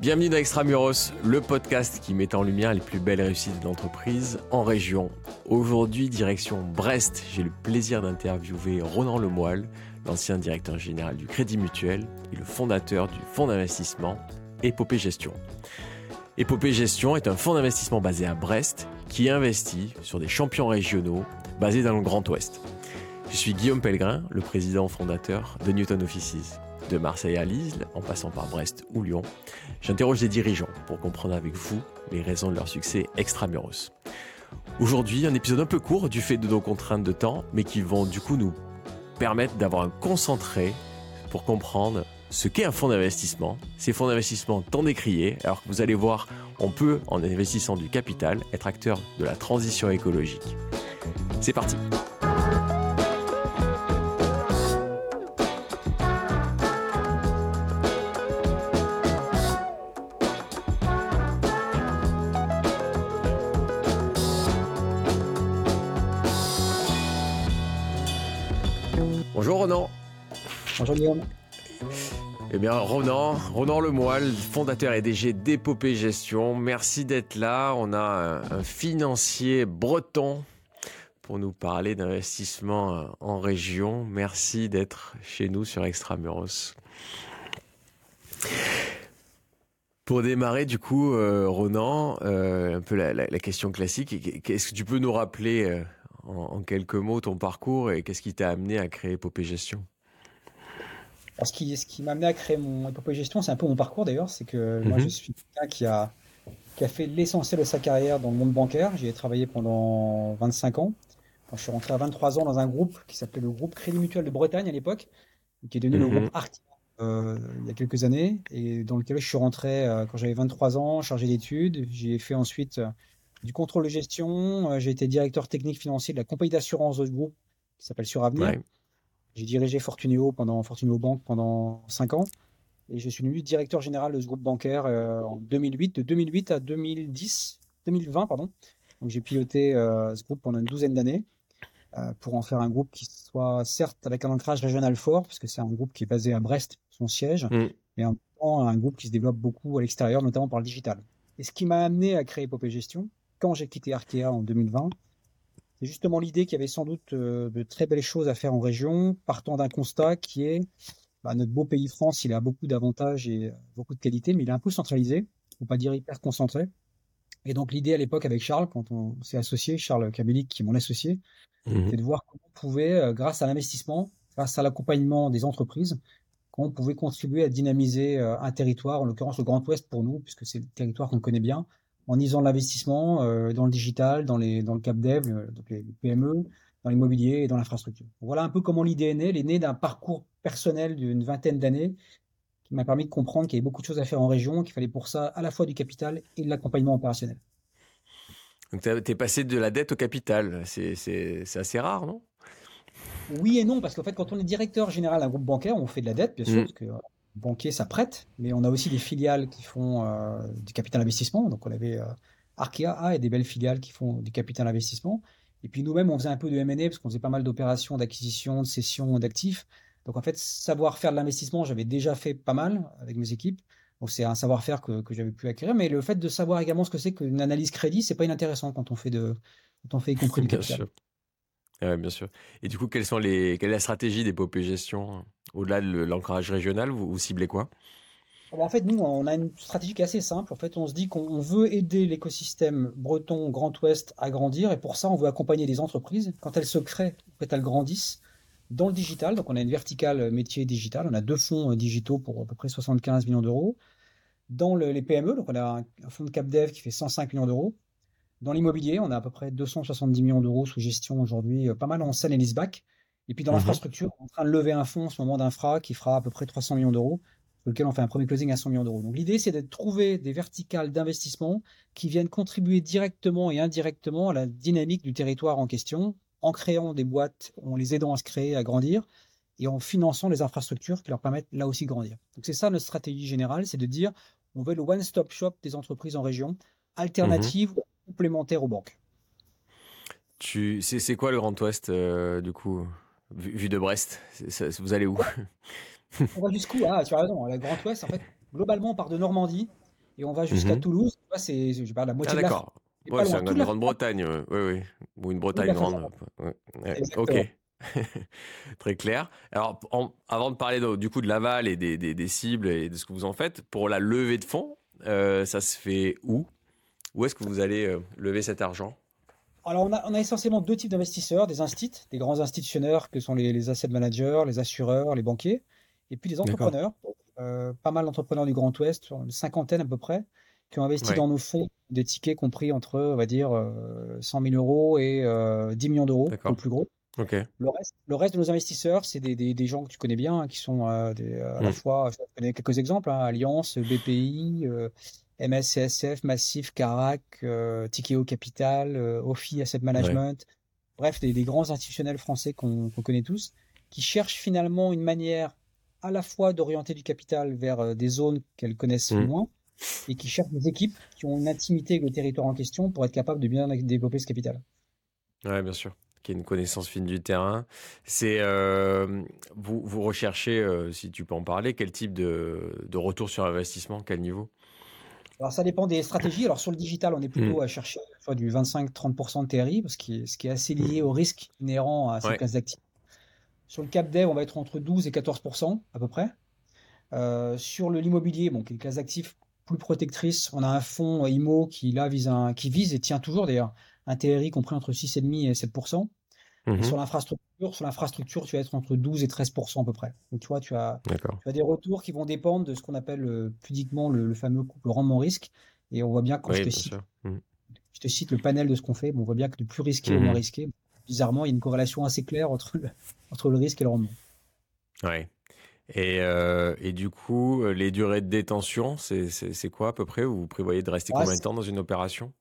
Bienvenue dans Extramuros, le podcast qui met en lumière les plus belles réussites de l'entreprise en région. Aujourd'hui, direction Brest, j'ai le plaisir d'interviewer Ronan Lemoyle, l'ancien directeur général du Crédit Mutuel et le fondateur du fonds d'investissement Épopée Gestion. Épopée Gestion est un fonds d'investissement basé à Brest qui investit sur des champions régionaux basés dans le Grand Ouest. Je suis Guillaume Pellegrin, le président fondateur de Newton Offices. De Marseille à Lille, en passant par Brest ou Lyon, j'interroge des dirigeants pour comprendre avec vous les raisons de leur succès extramuros. Aujourd'hui, un épisode un peu court du fait de nos contraintes de temps, mais qui vont du coup nous permettre d'avoir un concentré pour comprendre ce qu'est un fonds d'investissement, ces fonds d'investissement tant décriés, alors que vous allez voir, on peut, en investissant du capital, être acteur de la transition écologique. C'est parti Eh bien, Ronan, Ronan Lemoyle, fondateur et DG d'Épopée Gestion, merci d'être là. On a un, financier breton pour nous parler d'investissement en région. Merci d'être chez nous sur Extramuros. Pour démarrer, du coup, euh, Ronan, euh, un peu la, question classique, qu'est-ce que tu peux nous rappeler euh, en, quelques mots ton parcours et qu'est-ce qui t'a amené à créer Épopée Gestion? Ce qui, ce qui m'a amené à créer mon Épopée Gestion, c'est un peu mon parcours d'ailleurs, c'est que moi je mhm. suis quelqu'un qui a, qui a fait l'essentiel de sa carrière dans le monde bancaire. J'y ai travaillé pendant 25 ans. Quand je suis rentré à 23 ans dans un groupe qui s'appelait le groupe Crédit Mutuel de Bretagne à l'époque, qui est devenu le mhm. groupe Arctia euh, il y a quelques années, et dans lequel je suis rentré euh, quand j'avais 23 ans, chargé d'études. J'ai fait ensuite euh, du contrôle de gestion. J'ai été directeur technique financier de la compagnie d'assurance de ce groupe qui s'appelle Suravenir. J'ai dirigé Fortuneo pendant Fortuneo Bank pendant 5 ans. Et je suis devenu directeur général de ce groupe bancaire en 2008, de 2008 à 2010, 2020, pardon. Donc j'ai piloté ce groupe pendant une douzaine d'années. Euh, pour en faire un groupe qui soit certes avec un ancrage régional fort, parce que c'est un groupe qui est basé à Brest, son siège, mm. mais en un groupe qui se développe beaucoup à l'extérieur, notamment par le digital. Et ce qui m'a amené à créer Epopée Gestion, quand j'ai quitté Arkea en 2020, c'est justement l'idée qu'il y avait sans doute euh, de très belles choses à faire en région, partant d'un constat qui est bah, notre beau pays France, il a beaucoup d'avantages et euh, beaucoup de qualités, mais il est un peu centralisé, pour pas dire hyper concentré. Et donc l'idée à l'époque avec Charles, quand on s'est associé, Charles Kabelik qui est mon associé, mmh c'est de voir comment on pouvait, euh, grâce à l'investissement, grâce à l'accompagnement des entreprises, comment on pouvait contribuer à dynamiser un territoire, en l'occurrence le Grand Ouest pour nous, puisque c'est le territoire qu'on connaît bien, en isant l'investissement euh, dans le digital, dans, les, dans le cap dev, donc les PME, dans l'immobilier et dans l'infrastructure. Voilà un peu comment l'idée est née. Elle est née d'un parcours personnel d'une vingtaine d'années qui m'a permis de comprendre qu'il y avait beaucoup de choses à faire en région, qu'il fallait pour ça à la fois du capital et de l'accompagnement opérationnel. Donc, tu es passé de la dette au capital. C'est assez rare, non? Oui et non, parce qu'en fait, quand on est directeur général d'un groupe bancaire, on fait de la dette, bien sûr, mm. parce que euh, banquier, ça prête, mais on a aussi des filiales qui font euh, du capital investissement. Donc, on avait euh, Arkea A et des belles filiales qui font du capital investissement. Et puis, nous-mêmes, on faisait un peu de M&A, parce qu'on faisait pas mal d'opérations d'acquisition, de cession d'actifs. Donc en fait, savoir faire de l'investissement, j'avais déjà fait pas mal avec mes équipes. Donc c'est un savoir-faire que, que j'avais pu acquérir. Mais le fait de savoir également ce que c'est qu'une analyse crédit, c'est pas inintéressant quand on fait de, quand on fait y compris du capital. Sûr. Ouais, bien sûr. Et du coup, quelles sont les, quelle est la stratégie des POP gestion au-delà de l'ancrage régional? Vous, ciblez quoi? En fait, nous, on a une stratégie qui est assez simple. En fait, on se dit qu'on veut aider l'écosystème breton Grand Ouest à grandir, et pour ça, on veut accompagner les entreprises quand elles se créent, quand elles grandissent, dans le digital. Donc, on a une verticale métier digital. On a deux fonds euh, digitaux pour à peu près 75 millions d'euros. Dans les PME, donc on a un, fonds de CapDev qui fait 105 millions d'euros. Dans l'immobilier, on a à peu près 270 millions d'euros sous gestion aujourd'hui, euh, pas mal en scène et leaseback. Et puis dans mhm. l'infrastructure, on est en train de lever un fonds en ce moment d'infra qui fera à peu près 300 millions d'euros, sur lequel on fait un premier closing à 100 millions d'euros. Donc l'idée, c'est de trouver des verticales d'investissement qui viennent contribuer directement et indirectement à la dynamique du territoire en question, en créant des boîtes, en les aidant à se créer, à grandir, et en finançant les infrastructures qui leur permettent là aussi de grandir. Donc c'est ça notre stratégie générale, c'est de dire on veut le one-stop shop des entreprises en région, alternative ou complémentaire aux banques. Tu, c'est, quoi le Grand Ouest euh, du coup, vu, de Brest Vous allez où? On va jusqu'où? Ah, tu as raison. Le Grand Ouest, en fait, globalement, on part de Normandie et on va jusqu'à Mhm. Toulouse. C'est, je parle la moitié Ah de la d'accord. C'est Ouais, c'est France, Grande-Bretagne, ouais, oui, oui. Ou une Bretagne grande. Ouais, ok. Très clair. Alors, en- avant de parler de- du coup de l'aval et des, des- des cibles et de ce que vous en faites, pour la levée de fonds, euh, ça se fait où? Où est-ce que vous allez euh, lever cet argent? Alors, on a, on a essentiellement deux types d'investisseurs, des instituts, des grands institutionneurs que sont les, les asset managers, les assureurs, les banquiers, et puis les D'accord. entrepreneurs. Euh, pas mal d'entrepreneurs du Grand Ouest, une cinquantaine à peu près, qui ont investi Ouais. dans nos fonds des tickets compris entre, on va dire, euh, 100 000 euros et euh, 10 millions d'euros, le plus gros. Le reste, le reste de nos investisseurs, c'est des, des, des gens que tu connais bien, hein, qui sont euh, des, euh, à la Mm. fois, je vais donner quelques exemples, hein, Alliance, BPI, euh, MS, CSF, Massif, Carac, euh, Tikeo Capital, euh, Asset Management, bref, des, des grands institutionnels français qu'on connaît tous, qui cherchent finalement une manière à la fois d'orienter du capital vers euh, des zones qu'elles connaissent Mm. moins, et qui cherchent des équipes qui ont une intimité avec le territoire en question pour être capables de bien développer ce capital. Ouais, bien sûr. Qui a une connaissance fine du terrain. C'est euh, vous, vous recherchez, euh, si tu peux en parler, quel type de, de retour sur investissement, quel niveau? Alors, ça dépend des stratégies. Alors, sur le digital, on est plutôt Mm. à chercher soit du 25-30% de TRI, parce que ce qui est assez lié au risque inhérent à cette Ouais. classe d'actifs. Sur le cap dev, on va être entre 12 et 14% à peu près. Euh, sur l'immobilier, bon, qui est une classe d'actifs plus protectrice, on a un fonds IMO qui là vise un, qui vise et tient toujours d'ailleurs un TRI compris entre 6,5 et 7%. Et Mhm. sur l'infrastructure, sur l'infrastructure, tu vas être entre 12 et 13% à peu près. Donc, tu vois, tu as, tu as des retours qui vont dépendre de ce qu'on appelle euh, pudiquement le, le fameux couple rendement-risque. Et on voit bien quand Oui, je te cite. Mhm. je te cite le panel de ce qu'on fait, bon, on voit bien que de plus risqué au moins risqué, bizarrement, il y a une corrélation assez claire entre le, entre le risque et le rendement. Ouais. Et, euh, et du coup, les durées de détention, c'est quoi à peu près? Vous prévoyez de rester Ouais, combien de temps dans une opération?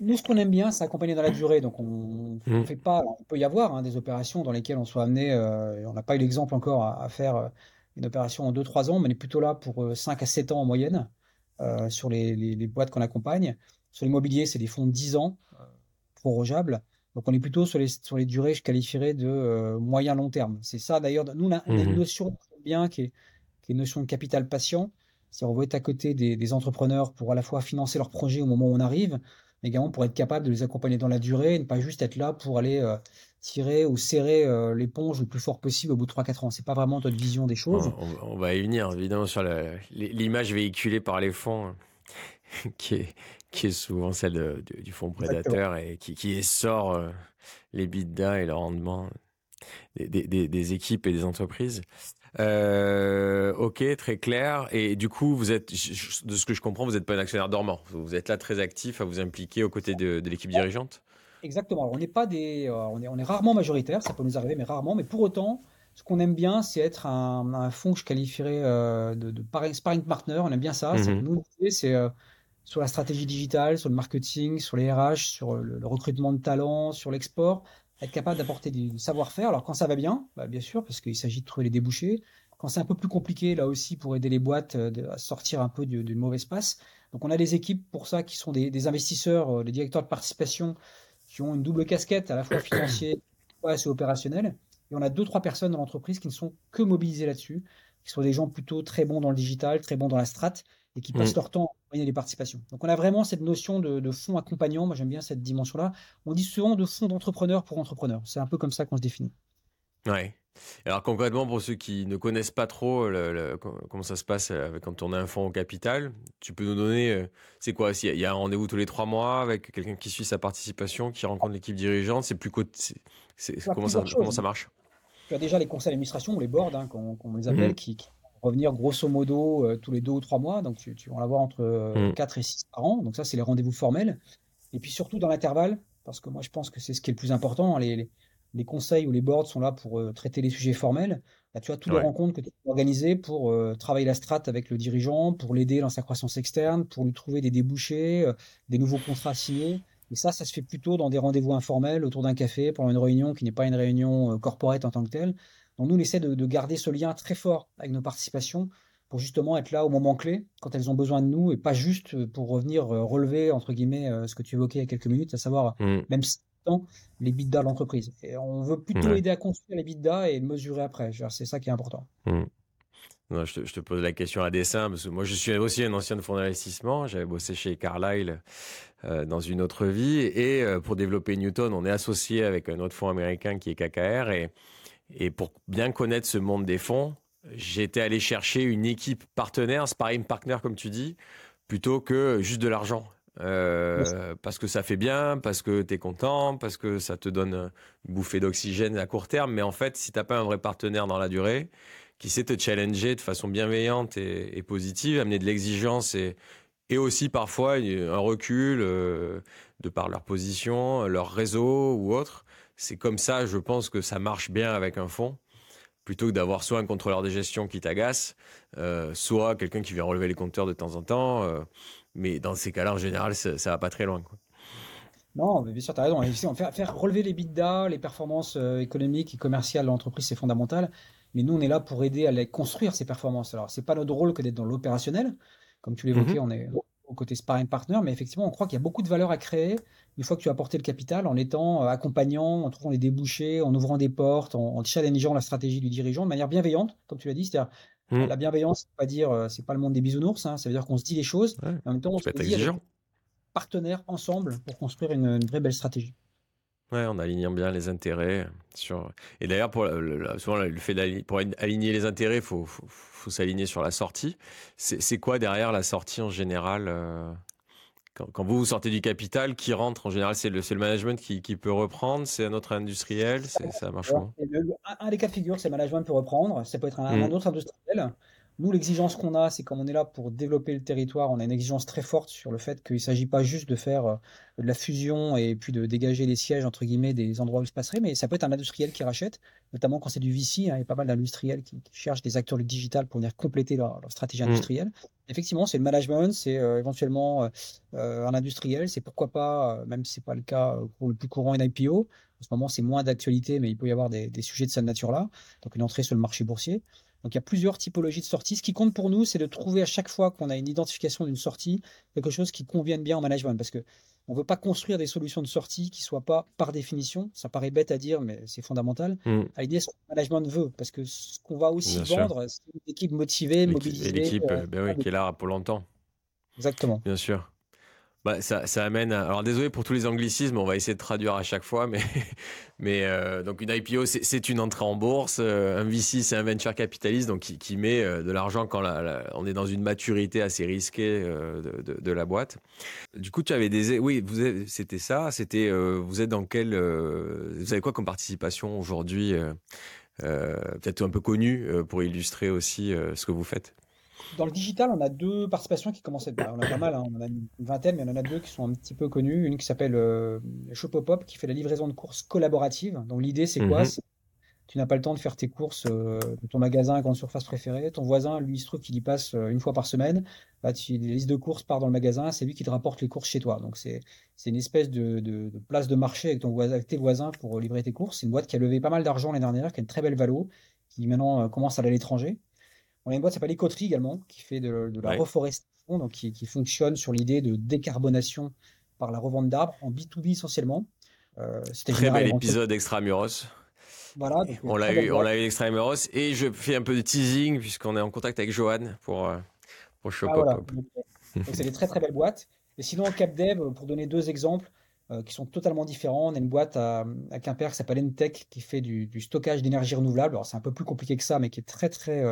Nous, ce qu'on aime bien, c'est accompagner dans la durée. Donc, on ne Mhm. fait pas. alors, il peut y avoir hein, des opérations dans lesquelles on soit amené. euh, on n'a pas eu l'exemple encore à, à faire euh, une opération en 2-3 ans, mais on est plutôt là pour euh, 5 à 7 ans en moyenne euh, sur les, les- les boîtes qu'on accompagne. Sur l'immobilier, c'est des fonds de 10 ans, euh, prorogeables. Donc, on est plutôt sur les, sur les durées, je qualifierais de euh, moyen-long terme. C'est ça, d'ailleurs. Nous, on a, on a une Mhm. notion bien qui est, qui est une notion de capital patient. C'est-à-dire, on veut être à côté des, des entrepreneurs pour à la fois financer leurs projets au moment où on arrive, mais également pour être capable de les accompagner dans la durée et ne pas juste être là pour aller euh, tirer ou serrer euh, l'éponge le plus fort possible au bout de 3-4 ans. C'est pas vraiment notre vision des choses. on, on va y venir, évidemment, sur l'image véhiculée par les fonds, qui est, qui est souvent celle de- du, du fonds prédateur et qui, qui sort euh, les bidas et le rendement des, des- des- des équipes et des entreprises. Euh, ok, très clair. Et du coup, vous êtes, de ce que je comprends, vous n'êtes pas un actionnaire dormant. Vous êtes là très actif à vous impliquer aux côtés de, de l'équipe dirigeante. Exactement. Alors, on n'est pas des, euh, on est, on est rarement majoritaire, ça peut nous arriver, mais rarement. Mais pour autant, ce qu'on aime bien, c'est être un, un fonds que je qualifierais euh, de, de par- sparring partner. On aime bien ça. Mhm. nous, c'est sur la stratégie digitale, sur le marketing, sur les RH, sur le, le recrutement de talents, sur l'export, être capable d'apporter du savoir-faire. Alors quand ça va bien, bah, bien sûr, parce qu'il s'agit de trouver les débouchés. Quand c'est un peu plus compliqué, là aussi, pour aider les boîtes euh, à sortir un peu du- d'une mauvaise passe. Donc on a des équipes pour ça qui sont des, investisseurs, euh, des directeurs de participation qui ont une double casquette, à la fois financier et opérationnelle. Et on a deux, trois personnes dans l'entreprise qui ne sont que mobilisées là-dessus, qui sont des gens plutôt très bons dans le digital, très bons dans la strat, et qui passent Mm. leur temps à accompagner les participations. Donc on a vraiment cette notion de, de fonds accompagnant. Moi j'aime bien cette dimension-là. On dit souvent de fonds d'entrepreneurs pour entrepreneurs. C'est un peu comme ça qu'on se définit. Ouais. Alors concrètement, pour ceux qui ne connaissent pas trop le- le- comment ça se passe avec- quand on a un fonds au capital, tu peux nous donner, euh, c'est quoi? Il y a un rendez-vous tous les trois mois avec quelqu'un qui suit sa participation, qui rencontre l'équipe dirigeante. C'est plus as comment ça, comment ça marche? Tu as déjà les conseils d'administration ou les boards, hein, qu'on les appelle, Mhm. qui, revenir grosso modo euh, tous les deux ou trois mois. Donc tu, tu vas en avoir entre euh, Mhm. 4 et 6 par an. Donc ça, c'est les rendez-vous formels. Et puis surtout dans l'intervalle, parce que moi je pense que c'est ce qui est le plus important. hein, Les, conseils ou les boards sont là pour euh, traiter les sujets formels. Là, tu as toutes Ouais. les rencontres que tu peux organiser pour euh, travailler la strat avec le dirigeant, pour l'aider dans sa croissance externe, pour lui trouver des débouchés, des nouveaux contrats signés. Et ça, ça se fait plutôt dans des rendez-vous informels autour d'un café pendant une réunion qui n'est pas une réunion corporate en tant que telle. Donc nous, on essaie de, de garder ce lien très fort avec nos participations pour justement être là au moment clé, quand elles ont besoin de nous, et pas juste euh, pour revenir euh, relever, entre guillemets, euh, ce que tu évoquais il y a quelques minutes, à savoir Mm. même temps les bidas de l'entreprise. Et on veut plutôt Ouais. aider à construire les bidas et le mesurer après. C'est ça qui est important. Mm. Non, je, te, pose la question à dessein, parce que moi je suis aussi un ancien de fonds d'investissement, j'avais bossé chez Carlyle euh, dans une autre vie, et euh, pour développer Newton, on est associé avec un autre fonds américain qui est KKR, et, et pour bien connaître ce monde des fonds, j'étais allé chercher une équipe partenaire, sparring partner comme tu dis, plutôt que juste de l'argent. Euh, parce que ça fait bien, parce que tu es content, parce que ça te donne une bouffée d'oxygène à court terme. Mais en fait, si t'as pas un vrai partenaire dans la durée, qui sait te challenger de façon bienveillante et, positive, amener de l'exigence et, et aussi parfois un recul euh, de par leur position, leur réseau ou autre. C'est comme ça, je pense que ça marche bien avec un fonds plutôt que d'avoir soit un contrôleur de gestion qui t'agace, euh, soit quelqu'un qui vient relever les compteurs de temps en temps. Euh, mais dans ces cas-là, en général, ça, ça va pas très loin. Quoi. Non, mais bien sûr, tu as raison. Faire, faire relever les bidas, les performances euh, économiques et commerciales de l'entreprise, c'est fondamental. Mais nous, on est là pour aider à les construire, ces performances. Alors, c'est pas notre rôle que d'être dans l'opérationnel. Comme tu l'évoquais, mhm. on est au côté sparring partner, mais effectivement, on croit qu'il y a beaucoup de valeur à créer une fois que tu as apporté le capital en étant euh, accompagnant, en trouvant les débouchés, en ouvrant des portes, en, challengeant la stratégie du dirigeant de manière bienveillante, comme tu l'as dit. C'est-à-dire, mm. la bienveillance, c'est pas dire, euh, c'est pas le monde des bisounours, hein, ça veut dire qu'on se dit les choses, en même temps, on se dit partenaires ensemble pour construire une vraie belle stratégie. Ouais, en alignant bien les intérêts sur. Et d'ailleurs, pour le, souvent le fait pour aligner les intérêts, faut faut, faut s'aligner sur la sortie. C'est quoi derrière la sortie en général euh, quand, quand, vous vous sortez du capital, qui rentre en général, c'est le, le management qui, qui peut reprendre, c'est un autre industriel, ça marche comment un, des cas de figure, c'est le management peut reprendre. Ça peut être un, mmh. un autre industriel. Nous, l'exigence qu'on a, c'est comme on est là pour développer le territoire, on a une exigence très forte sur le fait qu'il ne s'agit pas juste de faire euh, de la fusion et puis de dégager les sièges, entre guillemets, des endroits où il se passerait, mais ça peut être un industriel qui rachète, notamment quand c'est du VC, hein, il y a pas mal d'industriels qui, cherchent des acteurs du digital pour venir compléter leur, stratégie mmh. industrielle. Effectivement, c'est le management, c'est euh, éventuellement euh, un industriel, c'est pourquoi pas, même si c'est pas le cas pour le plus courant, une IPO. En ce moment, c'est moins d'actualité, mais il peut y avoir des, des sujets de cette nature-là, donc une entrée sur le marché boursier. Donc il y a plusieurs typologies de sorties. Ce qui compte pour nous, c'est de trouver à chaque fois qu'on a une identification d'une sortie, quelque chose qui convienne bien en management. Parce que on ne veut pas construire des solutions de sortie qui ne soient pas, par définition, ça paraît bête à dire, mais c'est fondamental, mm. à l'idée ce que le management veut. Parce que ce qu'on va aussi vendre, c'est une équipe motivée, mobilisée. Et l'équipe euh, ben oui, qui est là pour longtemps. Exactement. Bien sûr. Bah, ça, amène. Alors désolé pour tous les anglicismes, on va essayer de traduire à chaque fois, mais euh, donc une IPO c'est une entrée en bourse, euh, un VC c'est un venture capitaliste donc qui, met euh, de l'argent quand on est dans une maturité assez risquée de, la boîte. Du coup tu avais des oui c'était ça, c'était vous êtes dans quel vous avez quoi comme participation aujourd'hui peut-être un peu connu pour illustrer aussi ce que vous faites? Dans le digital, on a deux participations qui commencent à être. On a pas mal, hein. on a une vingtaine, mais on en a deux qui sont un petit peu connues. Une qui s'appelle euh, Shopopop, qui fait la livraison de courses collaborative. Donc l'idée, c'est quoi? Mhm. Tu n'as pas le temps de faire tes courses euh, de ton magasin à grande surface préférée. Ton voisin, lui, il se trouve qu'il y passe euh, une fois par semaine. Bah, tu, les listes de courses part dans le magasin, c'est lui qui te rapporte les courses chez toi. Donc c'est une espèce de, de, de, place de marché avec, ton voisin, avec tes voisins pour livrer tes courses. C'est une boîte qui a levé pas mal d'argent l'année dernière, qui a une très belle valo, qui maintenant commence à aller à l'étranger. On a une boîte qui s'appelle Écoterie également, qui fait de, la reforestation, donc qui, fonctionne sur l'idée de décarbonation par la revente d'arbres en B2B essentiellement. Euh, Très bel épisode Extramuros. Voilà. on l'a eu, on l'a eu Extramuros et je fais un peu de teasing puisqu'on est en contact avec Johan pour euh, pour Shop ah, c'est des très très belles boîtes. Et sinon, CapDev, pour donner deux exemples euh, qui sont totalement différents, on a une boîte à, à Quimper qui s'appelle Entech qui fait du, stockage d'énergie renouvelable. Alors c'est un peu plus compliqué que ça, mais qui est très très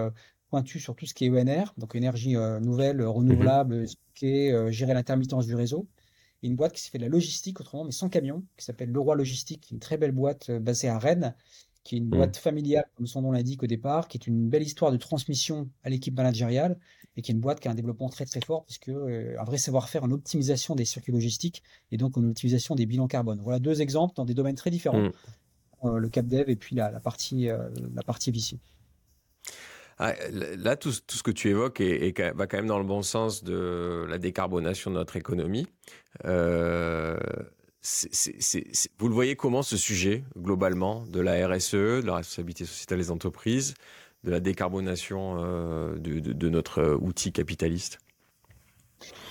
pointu sur tout ce qui est ENR, donc énergie euh, nouvelle, renouvelable, mhm. euh, gérer l'intermittence du réseau. Et une boîte qui s'est fait de la logistique autrement, mais sans camion, qui s'appelle Leroy Logistique, une très belle boîte euh, basée à Rennes, qui est une mhm. boîte familiale, comme son nom l'indique au départ, qui est une belle histoire de transmission à l'équipe managériale, et qui est une boîte qui a un développement très très fort, puisque un vrai savoir-faire en optimisation des circuits logistiques, et donc en optimisation des bilans carbone. Voilà deux exemples dans des domaines très différents. Mhm. le CapDev et puis la, la partie, la partie VC. Ah, là, tout, ce que tu évoques va quand même dans le bon sens de la décarbonation de notre économie. Euh, vous le voyez comment ce sujet, globalement, de la RSE, de la responsabilité sociétale des entreprises, de la décarbonation euh, de, notre outil capitaliste?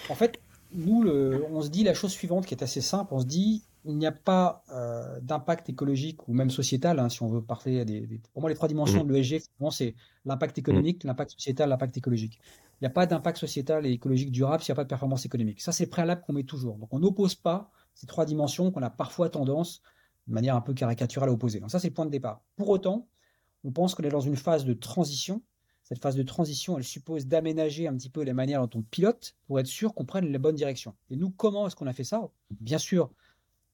En fait, nous, le, on se dit la chose suivante qui est assez simple. On se dit, il n'y a pas euh, d'impact écologique ou même sociétal, hein, si on veut parler des, Pour moi, les trois dimensions de l'ESG, c'est l'impact économique, l'impact sociétal, l'impact écologique. Il n'y a pas d'impact sociétal et écologique durable s'il n'y a pas de performance économique. Ça, c'est le préalable qu'on met toujours. Donc, on n'oppose pas ces trois dimensions qu'on a parfois tendance, de manière un peu caricaturale, à opposer. Donc, ça, c'est le point de départ. Pour autant, on pense qu'on est dans une phase de transition cette phase de transition, elle suppose d'aménager un petit peu les manières dont on pilote pour être sûr qu'on prenne la bonne direction. Et nous, comment est-ce qu'on a fait ça? Bien sûr,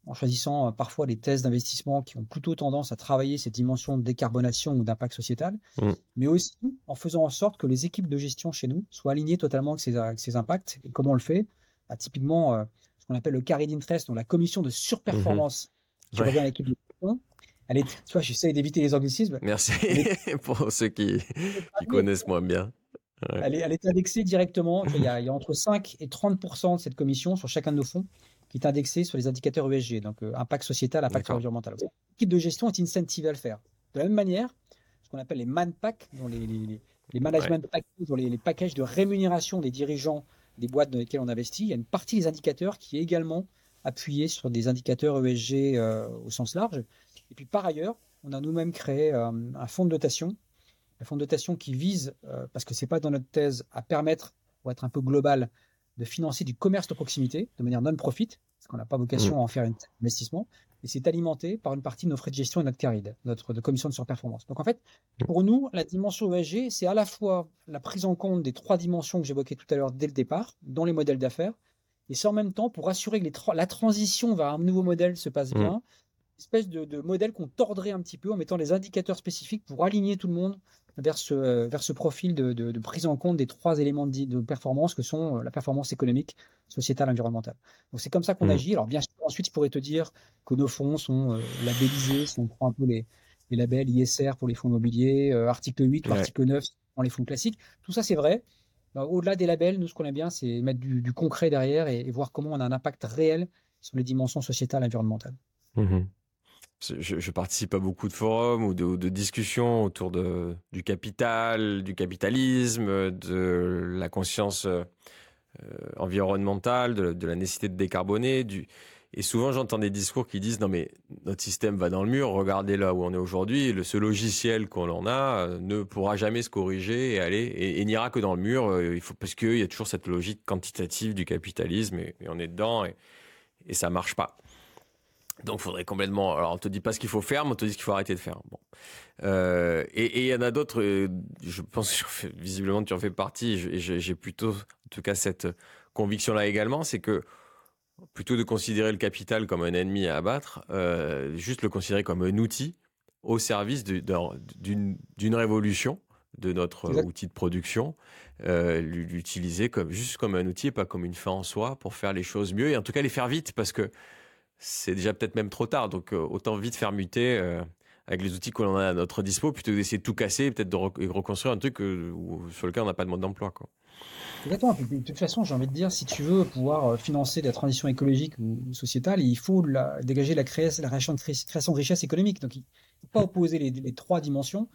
en choisissant euh, parfois des thèses d'investissement qui ont plutôt tendance à travailler cette dimension de décarbonation ou d'impact sociétal, mm. mais aussi en faisant en sorte que les équipes de gestion chez nous soient alignées totalement avec ces, impacts. Et comment on le fait? Bah, Typiquement, euh, ce qu'on appelle le carry d'interest, donc la commission de surperformance qui revient à l'équipe de est, tu vois, j'essaie d'éviter les anglicismes. Merci pour ceux qui, connaissent moins bien. Elle, est, elle, est, indexée directement. Il y, a, il y, a, entre 5 et 30 de cette commission sur chacun de nos fonds qui est indexée sur les indicateurs ESG, donc euh, impact sociétal, impact environnemental. L'équipe de gestion est incentivée à le faire. De la même manière, ce qu'on appelle les manpack, les, les, les, management packages, les, les packages de rémunération des dirigeants des boîtes dans lesquelles on investit, il y a une partie des indicateurs qui est également appuyée sur des indicateurs ESG euh, au sens large. Et puis par ailleurs, on a nous-mêmes créé euh, un fonds de dotation, un fonds de dotation qui vise, euh, parce que c'est pas dans notre thèse, à permettre, pour être un peu global, de financer du commerce de proximité de manière non-profit, parce qu'on n'a pas vocation mmh. à en faire un investissement, et c'est alimenté par une partie de nos frais de gestion et notre caride, notre de commission de surperformance. Donc en fait, pour nous, la dimension ESG, c'est à la fois la prise en compte des trois dimensions que j'évoquais tout à l'heure dès le départ, dans les modèles d'affaires, et c'est en même temps pour assurer que les la transition vers un nouveau modèle se passe mmh. Espèce de, modèle qu'on tordrait un petit peu en mettant des indicateurs spécifiques pour aligner tout le monde vers ce, vers ce profil de, prise en compte des trois éléments de, performance que sont euh, la performance économique, sociétale, environnementale. Donc c'est comme ça qu'on mmh. agit. Alors bien sûr, ensuite, je pourrais te dire que nos fonds sont euh, labellisés, si on prend un peu les, les labels ISR pour les fonds immobiliers, euh, article 8 ou article 9 pour les fonds classiques. Tout ça, c'est vrai. Au-delà des labels, nous, ce qu'on aime bien, c'est mettre du, concret derrière et, voir comment on a un impact réel sur les dimensions sociétales et environnementales. Mmh je, participe à beaucoup de forums ou de, discussions autour du capital, du capitalisme, de la conscience euh, environnementale, de, la nécessité de décarboner. Et souvent, j'entends des discours qui disent non mais notre système va dans le mur. Regardez là où on est aujourd'hui. Ce logiciel qu'on en a euh, ne pourra jamais se corriger et n'ira que dans le mur. Euh, parce qu'il y a toujours cette logique quantitative du capitalisme et, et on est dedans et, et ça marche pas. Donc, il faudrait complètement. Alors, on te dit pas ce qu'il faut faire, mais on te dit ce qu'il faut arrêter de faire. Bon. Euh, et il y en a d'autres. Euh, je pense que visiblement tu en fais partie. Et j'ai plutôt, en tout cas, cette conviction-là également, c'est que plutôt de considérer le capital comme un ennemi à abattre, euh, juste le considérer comme un outil au service d'une révolution de notre outil de production, euh, l'utiliser comme juste comme un outil et pas comme une fin en soi pour faire les choses mieux et en tout cas les faire vite parce que c'est déjà peut-être même trop tard. Donc, euh, autant vite faire muter euh, avec les outils qu'on a à notre dispo plutôt que d'essayer de tout casser, peut-être de reconstruire un truc euh, sur lequel on n'a pas de mode d'emploi. Exactement. De toute façon, j'ai envie de dire, si tu veux pouvoir financer la transition écologique ou sociétale, il faut dégager la, création, la création, de richesse économique. Donc, il ne faut pas opposer les, trois dimensions.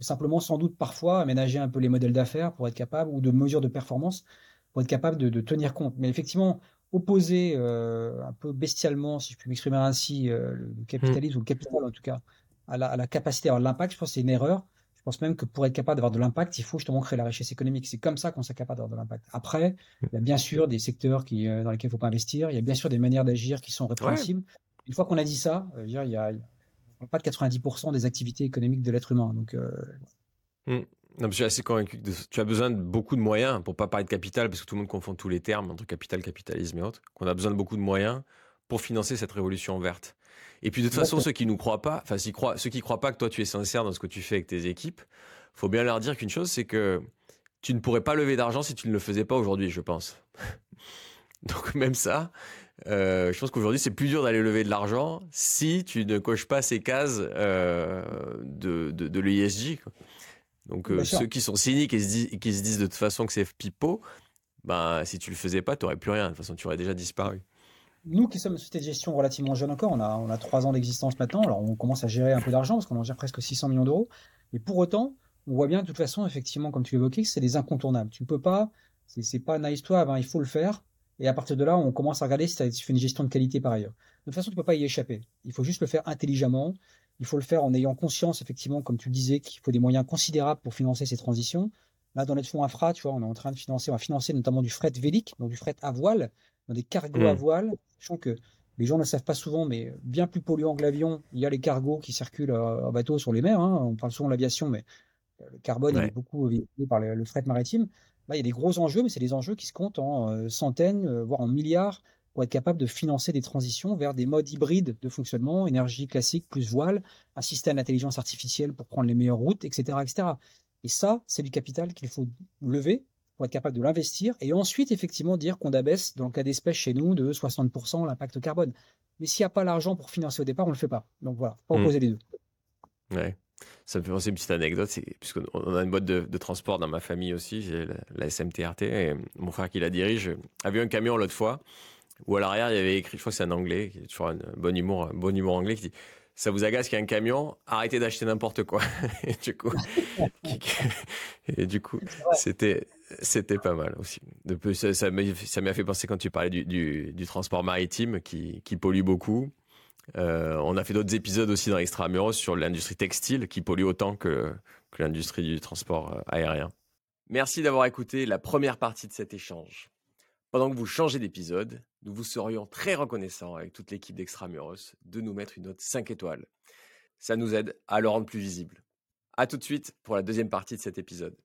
Simplement, sans doute, parfois, aménager un peu les modèles d'affaires pour être capable, ou de mesures de performance pour être capable de, de tenir compte. Mais effectivement, opposer euh, un peu bestialement, si je puis m'exprimer ainsi, euh, le capitalisme ou le capital en tout cas, à la, à la capacité à avoir de l'impact, je pense que c'est une erreur. Je pense même que pour être capable d'avoir de l'impact, il faut justement créer la richesse économique. C'est comme ça qu'on s'est capable d'avoir de l'impact. Après, il y a bien sûr des secteurs qui, euh, dans lesquels il faut pas investir. Il y a bien sûr des manières d'agir qui sont répréhensibles. Une fois qu'on a dit ça, il y a, il y a pas de 90% des activités économiques de l'être humain. Donc, mmh. Non, je suis assez convaincu que tu as besoin de beaucoup de moyens pour pas parler de capital, parce que tout le monde confond tous les termes entre capital, capitalisme et autres. Qu'on a besoin de beaucoup de moyens pour financer cette révolution verte. Et puis de toute façon, ceux qui nous croient pas, enfin ceux qui croient pas que toi tu es sincère dans ce que tu fais avec tes équipes, faut bien leur dire qu'une chose, c'est que tu ne pourrais pas lever d'argent si tu ne le faisais pas aujourd'hui, je pense. Donc même ça, euh, je pense qu'aujourd'hui c'est plus dur d'aller lever de l'argent si tu ne coches pas ces cases euh, de, de, de l'ESG. Donc euh, ceux qui sont cyniques et, qui se disent de toute façon que c'est pipeau, bah, si tu le faisais pas, tu n'aurais plus rien. De toute façon, tu aurais déjà disparu. Nous qui sommes une société de gestion relativement jeune encore, on a, on a 3 ans d'existence maintenant, alors on commence à gérer un peu d'argent parce qu'on en gère presque 600 millions d'euros. Et pour autant, on voit bien de toute façon, effectivement, comme tu l'évoquais, que c'est des incontournables. Tu ne peux pas, c'est pas nice to have, hein, il faut le faire. Et à partir de là, on commence à regarder si tu fais une gestion de qualité par ailleurs. De toute façon, tu peux pas y échapper. Il faut juste le faire intelligemment. Il faut le faire en ayant conscience, effectivement, comme tu le disais, qu'il faut des moyens considérables pour financer ces transitions. Là, dans notre fonds infra, tu vois, on est en train de financer, on va financer notamment du fret vélique, donc du fret à voile, dans des cargos à hmm. voile, sachant que les gens ne le savent pas souvent, mais bien plus polluant que l'avion, il y a les cargos qui circulent euh, en bateau sur les mers. Hein. On parle souvent de l'aviation, mais euh, le carbone est beaucoup véhiculé par le, fret maritime. Là, il y a des gros enjeux, mais c'est des enjeux qui se comptent en euh, centaines, voire en milliards, pour être capable de financer des transitions vers des modes hybrides de fonctionnement, énergie classique plus voile, un système d'intelligence artificielle pour prendre les meilleures routes, etc., etc. Et ça, c'est du capital qu'il faut lever pour être capable de l'investir et ensuite effectivement dire qu'on abaisse, dans le cas d'espèces chez nous, de 60% l'impact carbone. Mais s'il n'y a pas l'argent pour financer au départ, on ne le fait pas. Donc voilà, pas hmm. opposer les deux. Ouais. Ça me fait penser une petite anecdote, puisqu'on a une boîte de, transport dans ma famille aussi, j'ai la, SMTRT, et mon frère qui la dirige a vu un camion l'autre fois, où à l'arrière il y avait écrit, je crois que c'est un anglais, qui est toujours un bon humour, un bon humour anglais, qui dit ça vous agace qu'il y a un camion, arrêtez d'acheter n'importe quoi. et du coup, et du coup, c'était c'était pas mal aussi. De plus, ça, ça m'a fait penser quand tu parlais du, du, du transport maritime qui, qui pollue beaucoup. Euh, on a fait d'autres épisodes aussi dans Extramuros sur l'industrie textile qui pollue autant que, que l'industrie du transport euh, aérien. Merci d'avoir écouté la première partie de cet échange. Pendant que vous changez d'épisode, nous vous serions très reconnaissants avec toute l'équipe d'Extramuros de nous mettre une note 5 étoiles. Ça nous aide à le rendre plus visible. À tout de suite pour la deuxième partie de cet épisode.